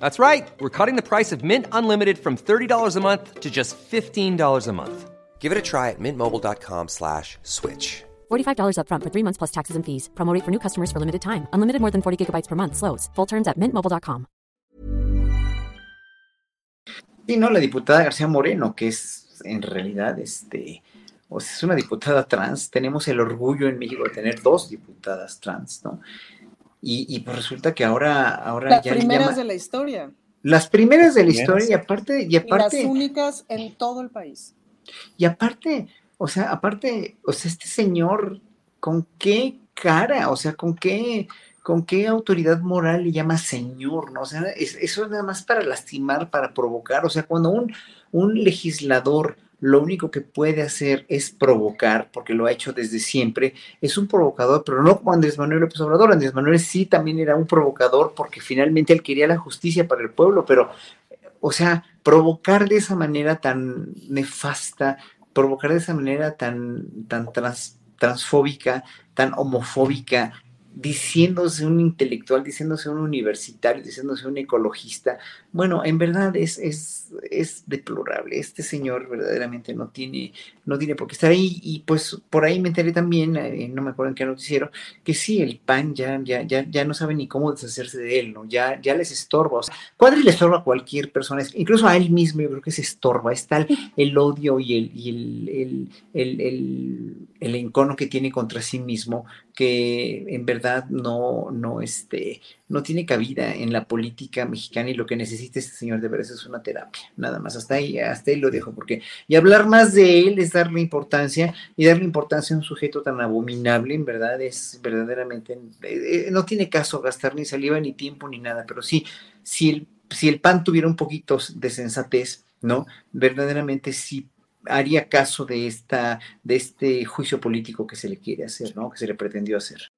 That's right. We're cutting the price of Mint Unlimited from $30 a month to just $15 a month. Give it a try at mintmobile.com slash switch. $45 upfront for three months plus taxes and fees. Promote for new customers for limited time. Unlimited more than 40 gigabytes per month. Slows. Full terms at mintmobile.com. Sí, no, la diputada García Moreno, que es en realidad este, o sea, es una diputada trans. Tenemos el orgullo en México de tener dos diputadas trans, ¿no? Y, y pues resulta que ahora, ahora Las ya le primeras llama- de la historia. las primeras de la historia y aparte, y Y las aparte, únicas en todo el país. y aparte, o sea, aparte, o sea, este señor, ¿con qué cara? O sea, ¿con qué, con qué autoridad moral le llama señor? ¿No? O sea, es- eso es nada más para lastimar, para provocar. O sea, cuando un, un legislador lo único que puede hacer es provocar, porque lo ha hecho desde siempre, es un provocador, pero no como Andrés Manuel López Obrador. Andrés Manuel sí también era un provocador porque finalmente él quería la justicia para el pueblo, pero, o sea, provocar de esa manera tan nefasta, provocar de esa manera tan, tan trans- transfóbica, tan homofóbica, diciéndose un intelectual, diciéndose un universitario, diciéndose un ecologista. Bueno, en verdad es, es, es deplorable. Este señor verdaderamente no tiene, no tiene por qué estar ahí. Y pues por ahí me enteré también, eh, no me acuerdo en qué noticiero, que sí, el PAN ya, ya, ya, ya no sabe ni cómo deshacerse de él, ¿no? Ya, ya les estorba. O sea, le estorba a cualquier persona, incluso a él mismo yo creo que se estorba. Es tal el odio y el, el, el, el, el- el encono que tiene contra sí mismo que en verdad no, no, este, no tiene cabida en la política mexicana y lo que necesita este señor de veras es una terapia, nada más, hasta ahí, hasta ahí lo dejo, porque y hablar más de él es darle importancia y darle importancia a un sujeto tan abominable, en verdad es verdaderamente, eh, eh, no tiene caso gastar ni saliva ni tiempo ni nada, pero sí, si el, si el PAN tuviera un poquito de sensatez, ¿no? Verdaderamente sí haría caso de esta de este juicio político que se le quiere hacer, ¿no? Que se le pretendió hacer.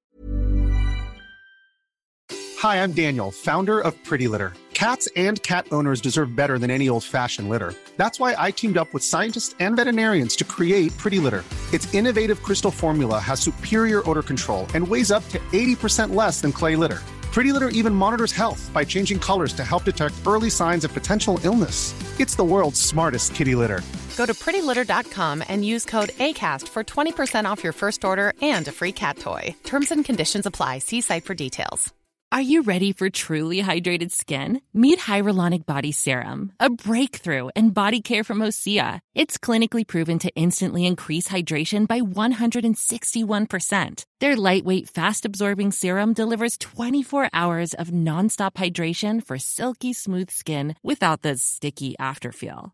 Hi, I'm Daniel, founder of Pretty Litter. Cats and cat owners deserve better than any old fashioned litter. That's why I teamed up with scientists and veterinarians to create Pretty Litter. Its innovative crystal formula has superior odor control and weighs up to 80% less than clay litter. Pretty Litter even monitors health by changing colors to help detect early signs of potential illness. It's the world's smartest kitty litter. Go to prettylitter.com and use code ACAST for 20% off your first order and a free cat toy. Terms and conditions apply. See site for details. Are you ready for truly hydrated skin? Meet Hyaluronic Body Serum, a breakthrough in body care from Osea. It's clinically proven to instantly increase hydration by 161%. Their lightweight, fast absorbing serum delivers 24 hours of nonstop hydration for silky smooth skin without the sticky afterfeel.